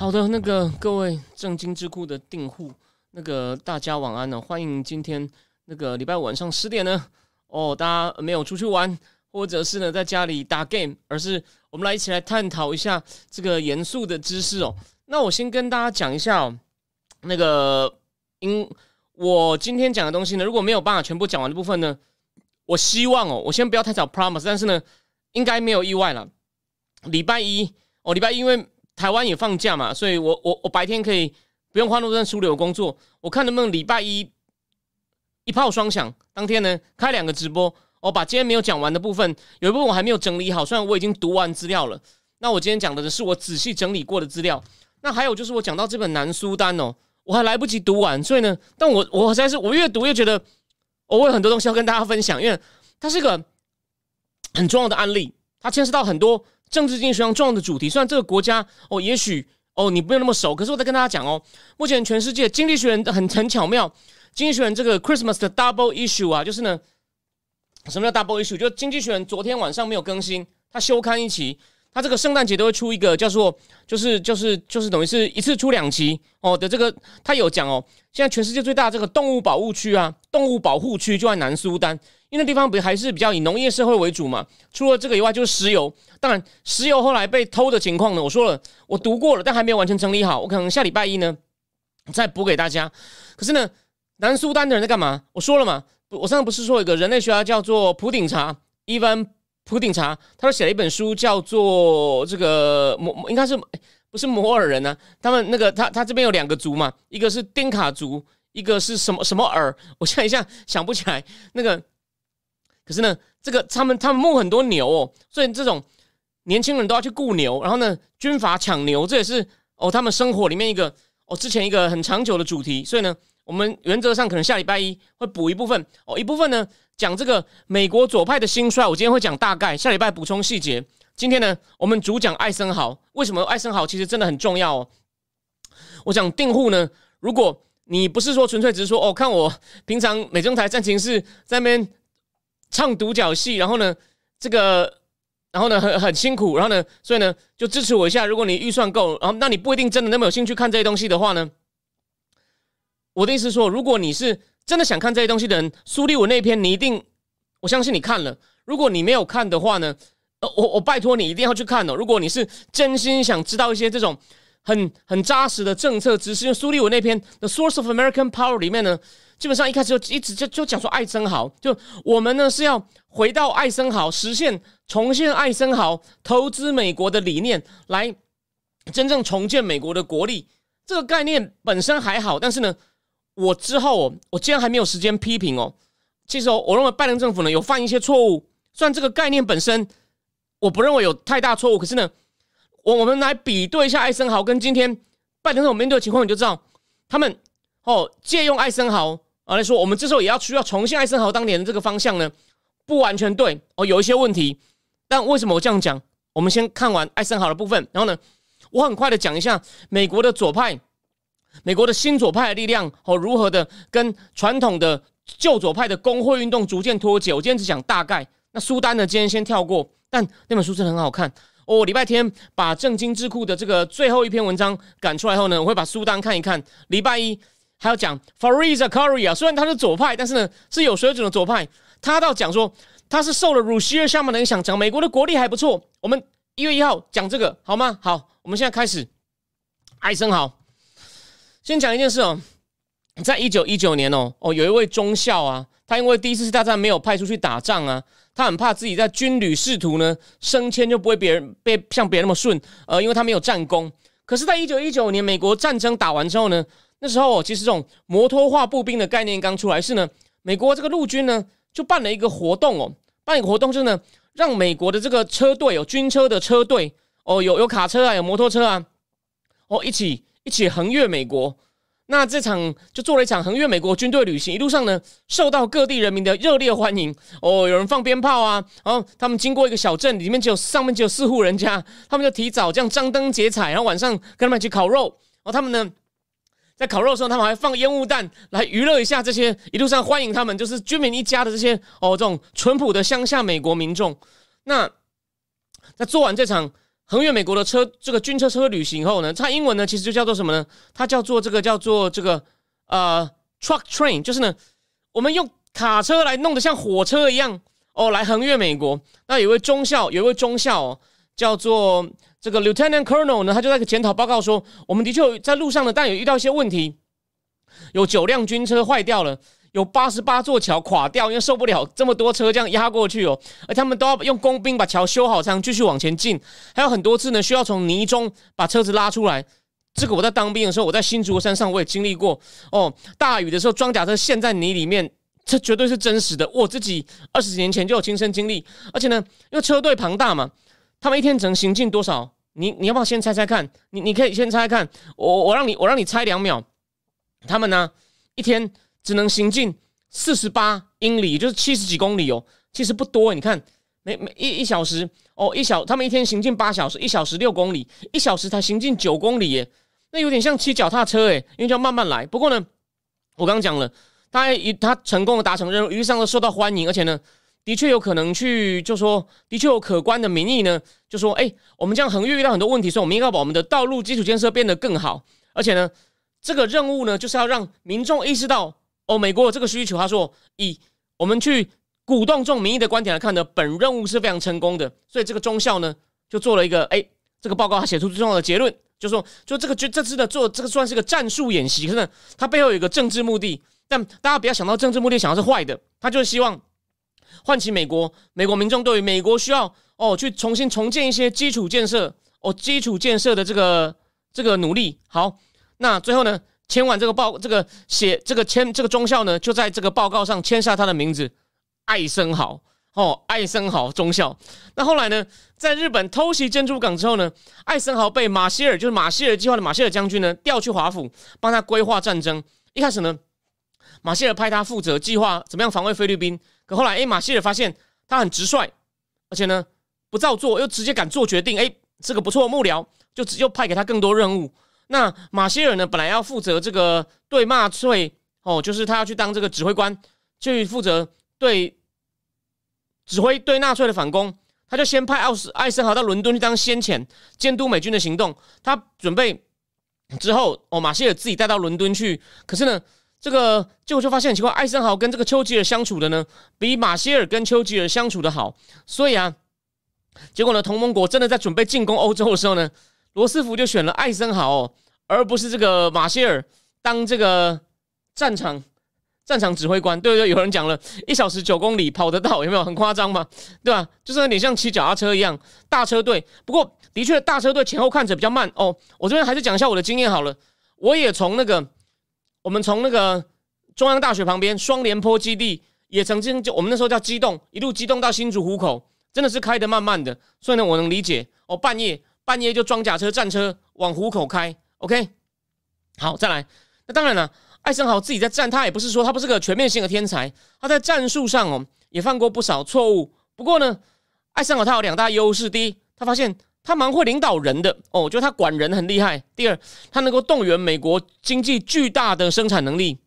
好的，那个各位正经智库的订户，那个大家晚安呢，欢迎今天那个礼拜五晚上十点呢，哦，大家没有出去玩，或者是呢在家里打 game，而是我们来一起来探讨一下这个严肃的知识哦。那我先跟大家讲一下哦，那个因我今天讲的东西呢，如果没有办法全部讲完的部分呢，我希望哦，我先不要太早 promise，但是呢，应该没有意外了。礼拜一哦，礼拜一因为。台湾也放假嘛，所以我我我白天可以不用花那么多时间工作，我看能不能礼拜一一炮双响，当天呢开两个直播，我把今天没有讲完的部分，有一部分我还没有整理好，虽然我已经读完资料了，那我今天讲的是我仔细整理过的资料，那还有就是我讲到这本南苏丹哦，我还来不及读完，所以呢，但我我实在是我越读越觉得，我有很多东西要跟大家分享，因为它是一个很重要的案例，它牵涉到很多。政治经济学上重要的主题，虽然这个国家哦，也许哦你不用那么熟，可是我在跟大家讲哦，目前全世界经济学人很很巧妙，经济学人这个 Christmas 的 Double Issue 啊，就是呢，什么叫 Double Issue？就经济学人昨天晚上没有更新，他休刊一期。他这个圣诞节都会出一个叫做，就是就是就是等于是一次出两期哦的这个，他有讲哦，现在全世界最大这个动物保护区啊，动物保护区就在南苏丹，因为那地方不还是比较以农业社会为主嘛。除了这个以外，就是石油。当然，石油后来被偷的情况呢，我说了，我读过了，但还没有完全整理好，我可能下礼拜一呢再补给大家。可是呢，南苏丹的人在干嘛？我说了嘛，我上次不是说一个人类学家叫做普顶查伊万。普顶查，他说写了一本书，叫做这个摩，应该是不是摩尔人呢？他们那个他他这边有两个族嘛，一个是丁卡族，一个是什么什么尔？我现在一下想不起来那个。可是呢，这个他们他们牧很多牛哦，所以这种年轻人都要去雇牛，然后呢，军阀抢牛，这也是哦他们生活里面一个哦之前一个很长久的主题。所以呢，我们原则上可能下礼拜一会补一部分哦，一部分呢。讲这个美国左派的兴衰，我今天会讲大概，下礼拜补充细节。今天呢，我们主讲艾森豪。为什么艾森豪其实真的很重要哦？我讲订户呢，如果你不是说纯粹只是说哦，看我平常美中台战情是在那边唱独角戏，然后呢，这个，然后呢很很辛苦，然后呢，所以呢就支持我一下。如果你预算够，然后那你不一定真的那么有兴趣看这些东西的话呢，我的意思是说，如果你是。真的想看这些东西的人，苏立文那篇你一定，我相信你看了。如果你没有看的话呢，呃，我我拜托你一定要去看哦。如果你是真心想知道一些这种很很扎实的政策知识，因为苏利文那篇《The Source of American Power》里面呢，基本上一开始就一直就就讲说艾森豪，就我们呢是要回到艾森豪，实现重现艾森豪投资美国的理念，来真正重建美国的国力。这个概念本身还好，但是呢。我之后，我竟然还没有时间批评哦。其实，我认为拜登政府呢有犯一些错误。虽然这个概念本身我不认为有太大错误，可是呢，我我们来比对一下艾森豪跟今天拜登所面对的情况，你就知道他们哦借用艾森豪啊来说，我们这时候也要需要重现艾森豪当年的这个方向呢，不完全对哦，有一些问题。但为什么我这样讲？我们先看完艾森豪的部分，然后呢，我很快的讲一下美国的左派。美国的新左派的力量哦，如何的跟传统的旧左派的工会运动逐渐脱节？我今天只讲大概。那苏丹呢？今天先跳过。但那本书真的很好看哦。礼拜天把正经智库的这个最后一篇文章赶出来后呢，我会把苏丹看一看。礼拜一还要讲 Fariza Korea，虽然他是左派，但是呢是有水准的左派。他倒讲说他是受了鲁希尔下面的影响，讲美国的国力还不错。我们一月一号讲这个好吗？好，我们现在开始。艾森好。先讲一件事哦，在一九一九年哦哦，有一位中校啊，他因为第一次世界大战没有派出去打仗啊，他很怕自己在军旅仕途呢升迁就不会别人被像别人那么顺，呃，因为他没有战功。可是，在一九一九年美国战争打完之后呢，那时候其实这种摩托化步兵的概念刚出来，是呢，美国这个陆军呢就办了一个活动哦，办一个活动就是呢，让美国的这个车队哦，军车的车队。哦，有有卡车啊，有摩托车啊，哦，一起一起横越美国。那这场就做了一场横越美国军队旅行，一路上呢受到各地人民的热烈欢迎。哦，有人放鞭炮啊，然后他们经过一个小镇，里面只有上面只有四户人家，他们就提早这样张灯结彩，然后晚上跟他们一起烤肉。哦，他们呢在烤肉的时候，他们还放烟雾弹来娱乐一下这些一路上欢迎他们就是军民一家的这些哦这种淳朴的乡下美国民众。那在做完这场。横越美国的车，这个军车车旅行后呢，它英文呢其实就叫做什么呢？它叫做这个叫做这个呃 truck train，就是呢，我们用卡车来弄得像火车一样哦，来横越美国。那有位中校，有一位中校哦，叫做这个 Lieutenant Colonel 呢，他就在个检讨报告说，我们的确在路上呢，但有遇到一些问题，有九辆军车坏掉了。有八十八座桥垮掉，因为受不了这么多车这样压过去哦，而他们都要用工兵把桥修好，才能继续往前进。还有很多次呢，需要从泥中把车子拉出来。这个我在当兵的时候，我在新竹山上我也经历过哦。大雨的时候，装甲车陷在泥里面，这绝对是真实的。我自己二十年前就有亲身经历，而且呢，因为车队庞大嘛，他们一天只能行进多少？你你要不要先猜猜看？你你可以先猜猜看，我我让你我让你猜两秒。他们呢，一天。只能行进四十八英里，就是七十几公里哦，其实不多。你看，每每一一小时哦，一小他们一天行进八小时，一小时六公里，一小时才行进九公里耶，那有点像骑脚踏车诶，因为叫慢慢来。不过呢，我刚刚讲了，他一他成功的达成任务，一路上都受到欢迎，而且呢，的确有可能去，就说的确有可观的民意呢，就说哎，我们这样横越遇到很多问题，所以我们应该把我们的道路基础建设变得更好，而且呢，这个任务呢，就是要让民众意识到。哦，美国有这个需求，他说以我们去鼓动这种民意的观点来看呢，本任务是非常成功的。所以这个中校呢就做了一个，哎，这个报告他写出最重要的结论，就说就这个就这次的做这个算是个战术演习，可是它背后有一个政治目的。但大家不要想到政治目的想的是坏的，他就是希望唤起美国美国民众对于美国需要哦去重新重建一些基础建设哦基础建设的这个这个努力。好，那最后呢？签完这个报，这个写这个签这个中校呢，就在这个报告上签下他的名字，艾森豪哦，艾森豪中校。那后来呢，在日本偷袭珍珠港之后呢，艾森豪被马歇尔，就是马歇尔计划的马歇尔将军呢，调去华府帮他规划战争。一开始呢，马歇尔派他负责计划怎么样防卫菲律宾。可后来，哎，马歇尔发现他很直率，而且呢不照做，又直接敢做决定，哎，是个不错的幕僚，就又派给他更多任务。那马歇尔呢？本来要负责这个对纳粹哦，就是他要去当这个指挥官，去负责对指挥对纳粹的反攻。他就先派奥斯艾森豪到伦敦去当先遣，监督美军的行动。他准备之后哦，马歇尔自己带到伦敦去。可是呢，这个结果就发现奇怪，艾森豪跟这个丘吉尔相处的呢，比马歇尔跟丘吉尔相处的好。所以啊，结果呢，同盟国真的在准备进攻欧洲的时候呢。罗斯福就选了艾森豪，而不是这个马歇尔当这个战场战场指挥官。对不对？有人讲了一小时九公里跑得到，有没有很夸张吗？对吧？就是有点像骑脚踏车一样，大车队。不过的确，大车队前后看着比较慢哦。我这边还是讲一下我的经验好了。我也从那个我们从那个中央大学旁边双连坡基地，也曾经就我们那时候叫机动，一路机动到新竹湖口，真的是开得慢慢的。所以呢，我能理解哦，半夜。半夜就装甲车、战车往虎口开，OK，好，再来。那当然了，艾森豪自己在战，他也不是说他不是个全面性的天才，他在战术上哦也犯过不少错误。不过呢，艾森豪他有两大优势：第一，他发现他蛮会领导人的哦，就他管人很厉害；第二，他能够动员美国经济巨大的生产能力。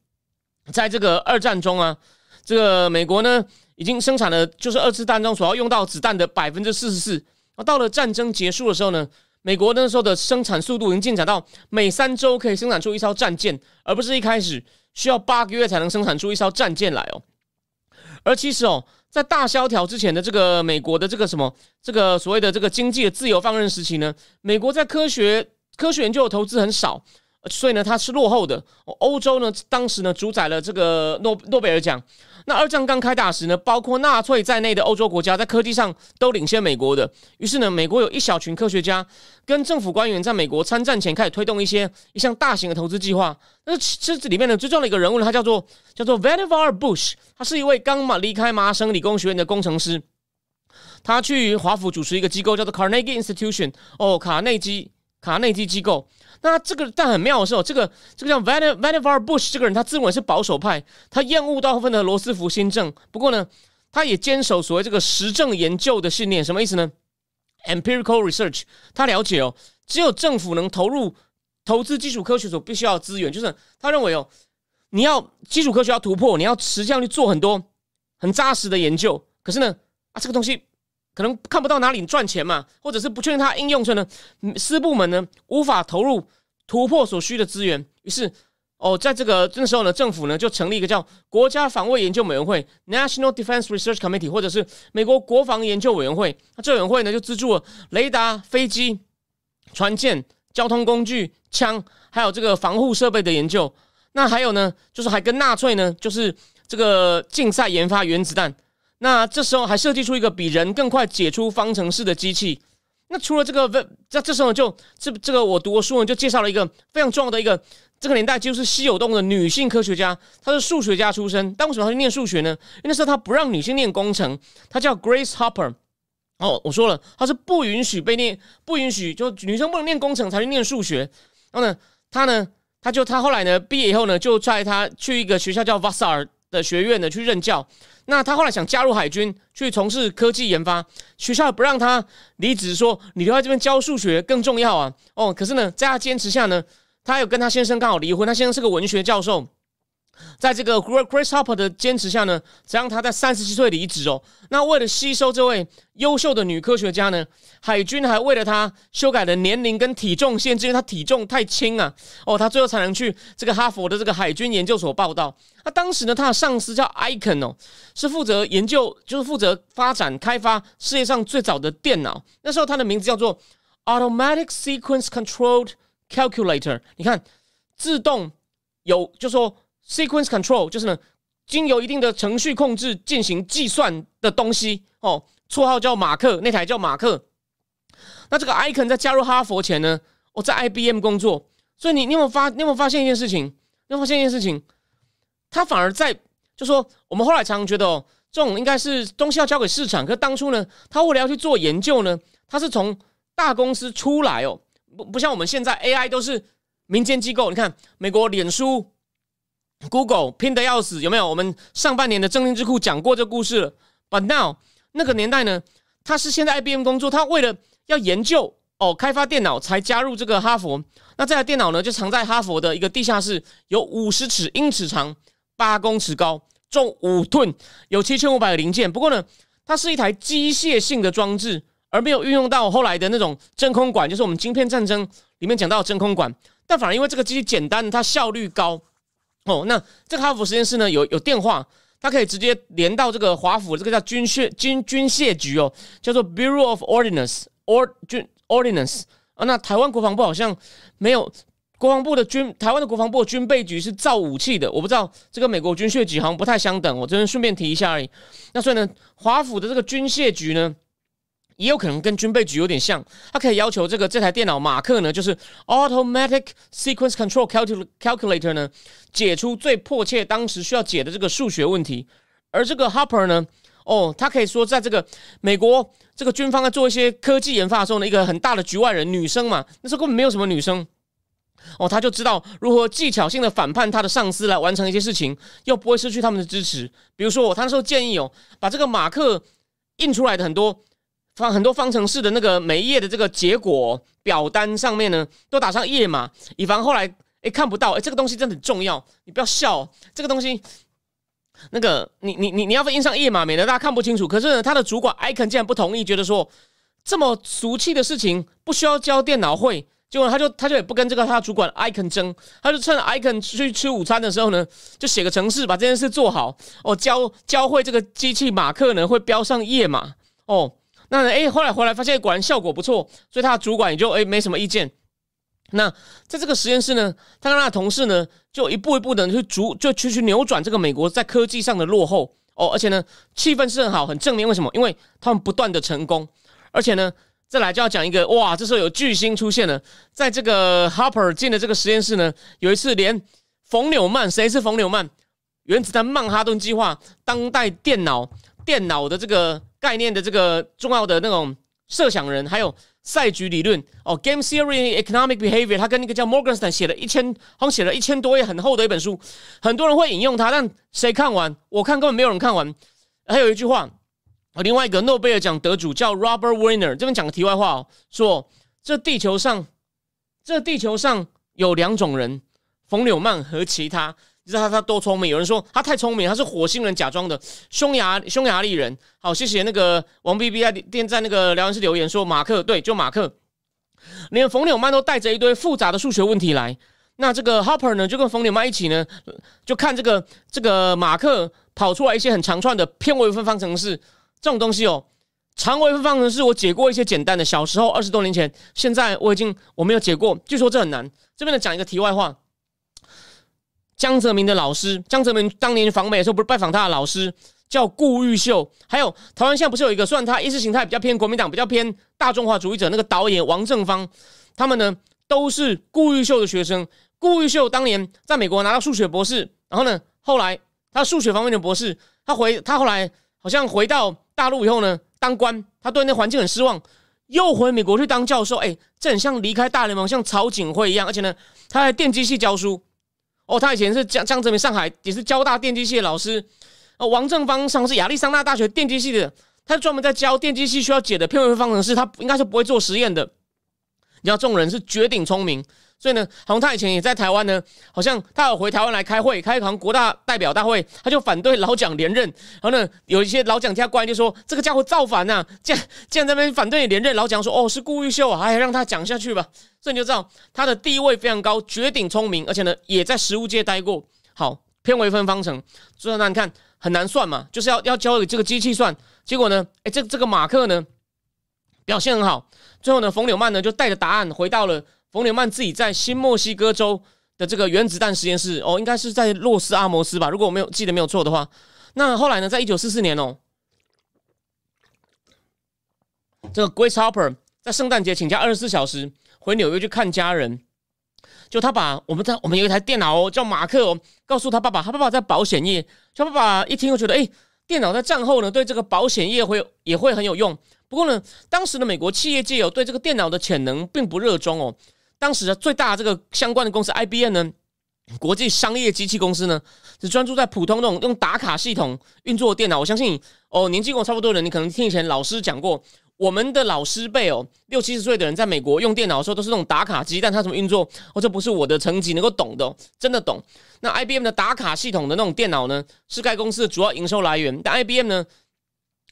在这个二战中啊，这个美国呢已经生产了就是二次战争所要用到子弹的百分之四十四。到了战争结束的时候呢，美国那时候的生产速度已经进展到每三周可以生产出一艘战舰，而不是一开始需要八个月才能生产出一艘战舰来哦。而其实哦，在大萧条之前的这个美国的这个什么这个所谓的这个经济的自由放任时期呢，美国在科学科学研究的投资很少，所以呢它是落后的。欧洲呢当时呢主宰了这个诺诺贝尔奖。那二战刚开打时呢，包括纳粹在内的欧洲国家在科技上都领先美国的。于是呢，美国有一小群科学家跟政府官员在美国参战前开始推动一些一项大型的投资计划。那这这里面呢，最重要的一个人物呢，他叫做叫做 Vannevar Bush，他是一位刚嘛离开麻省理工学院的工程师。他去华府主持一个机构叫做 Carnegie Institution，哦，卡内基卡内基机构。那这个但很妙的是，哦，这个这个叫 Van Vannevar Bush 这个人，他自认为是保守派，他厌恶大部分的罗斯福新政。不过呢，他也坚守所谓这个实证研究的信念。什么意思呢？Empirical research，他了解哦，只有政府能投入投资基础科学所必须要资源，就是他认为哦，你要基础科学要突破，你要实际上去做很多很扎实的研究。可是呢，啊，这个东西。可能看不到哪里赚钱嘛，或者是不确定它应用上呢？私部门呢无法投入突破所需的资源，于是哦，在这个那时候呢，政府呢就成立一个叫国家防卫研究委员会 （National Defense Research Committee） 或者是美国国防研究委员会。那这委员会呢就资助了雷达、飞机、船舰、交通工具、枪，还有这个防护设备的研究。那还有呢，就是还跟纳粹呢，就是这个竞赛研发原子弹。那这时候还设计出一个比人更快解出方程式的机器。那除了这个，这这时候就这这个我读过书呢，就介绍了一个非常重要的一个这个年代就是稀有动物的女性科学家，她是数学家出身。但为什么她去念数学呢？因为那时候她不让女性念工程，她叫 Grace Hopper。哦，我说了，她是不允许被念，不允许就女生不能念工程才去念数学。然后呢，她呢，她就她后来呢毕业以后呢，就在她去一个学校叫 Vassar 的学院呢去任教。那他后来想加入海军去从事科技研发，学校不让他离职，说你留在这边教数学更重要啊。哦，可是呢，在他坚持下呢，他有跟他先生刚好离婚，他先生是个文学教授。在这个 Grace Hopper 的坚持下呢，才让他在三十七岁离职哦。那为了吸收这位优秀的女科学家呢，海军还为了她修改了年龄跟体重限制，因为她体重太轻啊。哦，她最后才能去这个哈佛的这个海军研究所报道。那当时呢，他的上司叫 Icon 哦，是负责研究，就是负责发展开发世界上最早的电脑。那时候他的名字叫做 Automatic Sequence Controlled Calculator。你看，自动有，就说。Sequence control 就是呢，经由一定的程序控制进行计算的东西哦。绰号叫马克，那台叫马克。那这个 Icon 在加入哈佛前呢，我在 IBM 工作。所以你你有没有发？你有没有发现一件事情？你有发现一件事情？他反而在就说，我们后来常常觉得哦，这种应该是东西要交给市场。可当初呢，他为了要去做研究呢，他是从大公司出来哦，不不像我们现在 AI 都是民间机构。你看美国脸书。Google 拼得要死，有没有？我们上半年的正经智库讲过这故事了。But now 那个年代呢，他是现在 IBM 工作，他为了要研究哦，开发电脑才加入这个哈佛。那这台电脑呢，就藏在哈佛的一个地下室，有五十尺英尺长，八公尺高，重五吨，有七千五百个零件。不过呢，它是一台机械性的装置，而没有运用到后来的那种真空管，就是我们晶片战争里面讲到的真空管。但反而因为这个机器简单，它效率高。哦，那这个哈佛实验室呢，有有电话，它可以直接连到这个华府，这个叫军械军军械局哦，叫做 Bureau of Ordnance or 军 Ordnance 啊。那台湾国防部好像没有国防部的军，台湾的国防部军备局是造武器的，我不知道这个美国军械局好像不太相等，我这边顺便提一下而已。那所以呢，华府的这个军械局呢。也有可能跟军备局有点像，它可以要求这个这台电脑马克呢，就是 Automatic Sequence Control Calculator 呢，解出最迫切当时需要解的这个数学问题。而这个 Hopper 呢，哦，他可以说在这个美国这个军方在做一些科技研发的时候呢，一个很大的局外人，女生嘛，那时候根本没有什么女生，哦，他就知道如何技巧性的反叛他的上司来完成一些事情，又不会失去他们的支持。比如说，我他那时候建议哦，把这个马克印出来的很多。方很多方程式的那个每一页的这个结果表单上面呢，都打上页码，以防后来哎看不到哎，这个东西真的很重要，你不要笑，这个东西那个你你你你要印上页码，免得大家看不清楚。可是呢，他的主管 Icon 竟然不同意，觉得说这么俗气的事情不需要教电脑会，结果他就他就也不跟这个他主管 Icon 争，他就趁 Icon 去吃午餐的时候呢，就写个程式把这件事做好哦，教教会这个机器马克呢会标上页码哦。那哎，后来回来发现果然效果不错，所以他的主管也就哎没什么意见。那在这个实验室呢，他跟他的同事呢，就一步一步的去逐就去去扭转这个美国在科技上的落后哦，而且呢，气氛是很好，很正面。为什么？因为他们不断的成功，而且呢，再来就要讲一个哇，这时候有巨星出现了，在这个 Harper 进的这个实验室呢，有一次连冯纽曼，谁是冯纽曼？原子弹曼哈顿计划，当代电脑电脑的这个。概念的这个重要的那种设想人，还有赛局理论哦，Game Theory Economic Behavior，他跟那个叫 Morgan Stan 写了一千，好像写了一千多页很厚的一本书，很多人会引用它，但谁看完？我看根本没有人看完。还有一句话，另外一个诺贝尔奖得主叫 Robert Winner，这边讲个题外话哦，说这地球上，这地球上有两种人，冯柳曼和其他。你知道他他多聪明？有人说他太聪明，他是火星人假装的匈牙匈牙利人。好，谢谢那个王 B B 在电在那个聊天室留言说马克对，就马克，连冯纽曼都带着一堆复杂的数学问题来。那这个 Hopper 呢，就跟冯纽曼一起呢，就看这个这个马克跑出来一些很长串的偏微分方程式这种东西哦。长微分方程式我解过一些简单的，小时候二十多年前，现在我已经我没有解过，据说这很难。这边呢讲一个题外话。江泽民的老师，江泽民当年访美的时候，不是拜访他的老师叫顾玉秀，还有台湾现在不是有一个，虽然他意识形态比较偏国民党，比较偏大中华主义者，那个导演王正芳，他们呢都是顾玉秀的学生。顾玉秀当年在美国拿到数学博士，然后呢，后来他数学方面的博士，他回他后来好像回到大陆以后呢，当官，他对那环境很失望，又回美国去当教授。哎，这很像离开大联盟，像曹景辉一样，而且呢，他在电机系教书。哦，他以前是江江泽民上海也是交大电机系的老师。哦，王正芳上是亚利桑那大学电机系的，他专门在教电机系需要解的偏微分方程式，他应该是不会做实验的。你知道这种人是绝顶聪明。所以呢，好像他以前也在台湾呢，好像他有回台湾来开会，开一堂国大代表大会，他就反对老蒋连任。然后呢，有一些老蒋家官就说：“这个家伙造反呐！”竟然竟然在那边反对连任。老蒋说：“哦，是顾玉秀啊，哎，让他讲下去吧。”所以你就知道他的地位非常高，绝顶聪明，而且呢，也在实务界待过。好，偏微分方程，所以那你看很难算嘛，就是要要交给这个机器算。结果呢，哎，这这个马克呢表现很好。最后呢，冯纽曼呢就带着答案回到了。冯纽曼自己在新墨西哥州的这个原子弹实验室哦，应该是在洛斯阿摩斯吧，如果我没有记得没有错的话。那后来呢，在一九四四年哦，这个 Grace Hopper 在圣诞节请假二十四小时回纽约去看家人，就他把我们在我们有一台电脑哦，叫马克哦，告诉他爸爸，他爸爸在保险业，他爸爸一听就觉得，哎，电脑在战后呢，对这个保险业会也会很有用。不过呢，当时的美国企业界有对这个电脑的潜能并不热衷哦。当时的最大这个相关的公司 IBM 呢，国际商业机器公司呢，只专注在普通那种用打卡系统运作电脑。我相信哦，年纪跟我差不多的人，你可能听以前老师讲过，我们的老师辈哦，六七十岁的人在美国用电脑的时候都是那种打卡机，但它怎么运作，哦，这不是我的层级能够懂的，真的懂。那 IBM 的打卡系统的那种电脑呢，是该公司的主要营收来源。但 IBM 呢，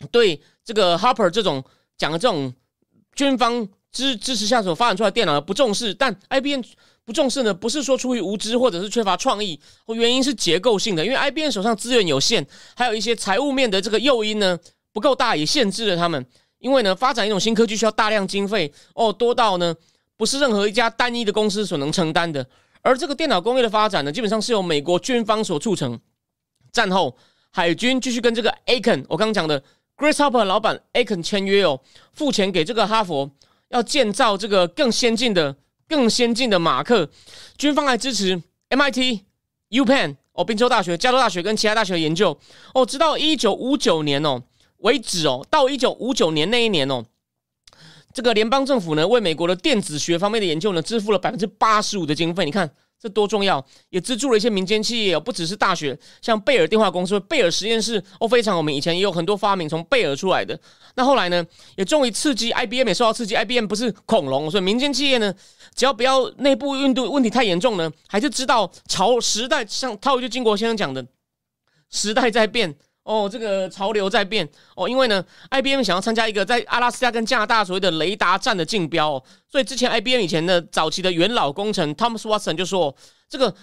对这个 Harper 这种讲的这种军方。支支持下所发展出来电脑不重视，但 IBM 不重视呢？不是说出于无知或者是缺乏创意，原因是结构性的。因为 IBM 手上资源有限，还有一些财务面的这个诱因呢不够大，也限制了他们。因为呢，发展一种新科技需要大量经费哦，多到呢不是任何一家单一的公司所能承担的。而这个电脑工业的发展呢，基本上是由美国军方所促成。战后，海军继续跟这个 Aiken，我刚刚讲的 Grace Hopper 老板 Aiken 签约哦，付钱给这个哈佛。要建造这个更先进的、更先进的马克，军方来支持 MIT、UPenn 哦，宾州大学、加州大学跟其他大学的研究哦，直到一九五九年哦为止哦，到一九五九年那一年哦，这个联邦政府呢为美国的电子学方面的研究呢支付了百分之八十五的经费，你看。这多重要！也资助了一些民间企业，不只是大学，像贝尔电话公司、贝尔实验室哦，非常有名。以前也有很多发明从贝尔出来的。那后来呢，也终于刺激 IBM 也受到刺激。IBM 不是恐龙，所以民间企业呢，只要不要内部运动问题太严重呢，还是知道朝时代像套一句金国先生讲的，时代在变。哦，这个潮流在变。哦，因为呢，IBM 想要参加一个在阿拉斯加跟加拿大所谓的雷达站的竞标，哦，所以之前 IBM 以前的早期的元老工程 Thomas Watson 就说，这个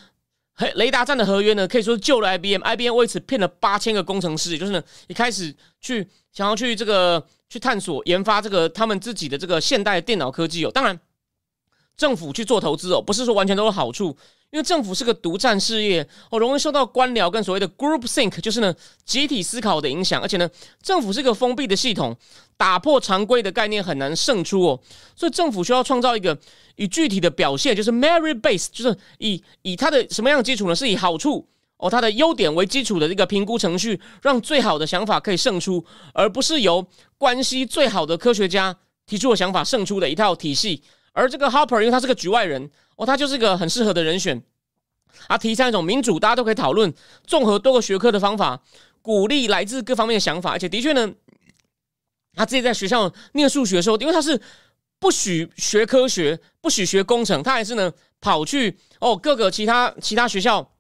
雷达站的合约呢，可以说是救了 IBM，IBM 为此骗了八千个工程师，也就是呢，一开始去想要去这个去探索研发这个他们自己的这个现代电脑科技哦，当然政府去做投资哦，不是说完全都有好处。因为政府是个独占事业，哦，容易受到官僚跟所谓的 group think，就是呢集体思考的影响，而且呢，政府是个封闭的系统，打破常规的概念很难胜出哦，所以政府需要创造一个以具体的表现，就是 merit base，就是以以它的什么样基础呢？是以好处哦，它的优点为基础的这个评估程序，让最好的想法可以胜出，而不是由关系最好的科学家提出的想法胜出的一套体系。而这个 Harper，因为他是个局外人，哦，他就是一个很适合的人选。他提倡一种民主，大家都可以讨论，综合多个学科的方法，鼓励来自各方面的想法。而且的确呢，他自己在学校念数学的时候，因为他是不许学科学，不许学工程，他还是呢跑去哦各个其他其他学校。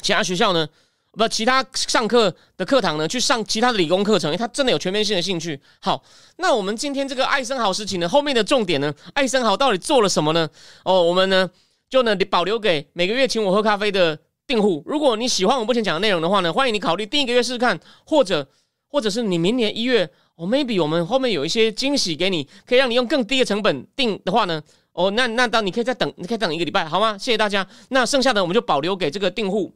其他学校呢？不，其他上课的课堂呢？去上其他的理工课程，因为他真的有全面性的兴趣。好，那我们今天这个艾森豪事情呢，后面的重点呢，艾森豪到底做了什么呢？哦，我们呢就呢保留给每个月请我喝咖啡的订户。如果你喜欢我目前讲的内容的话呢，欢迎你考虑订一个月试试看，或者或者是你明年一月，哦，maybe 我们后面有一些惊喜给你，可以让你用更低的成本订的话呢，哦，那那当你可以再等，你可以等一个礼拜，好吗？谢谢大家。那剩下的我们就保留给这个订户。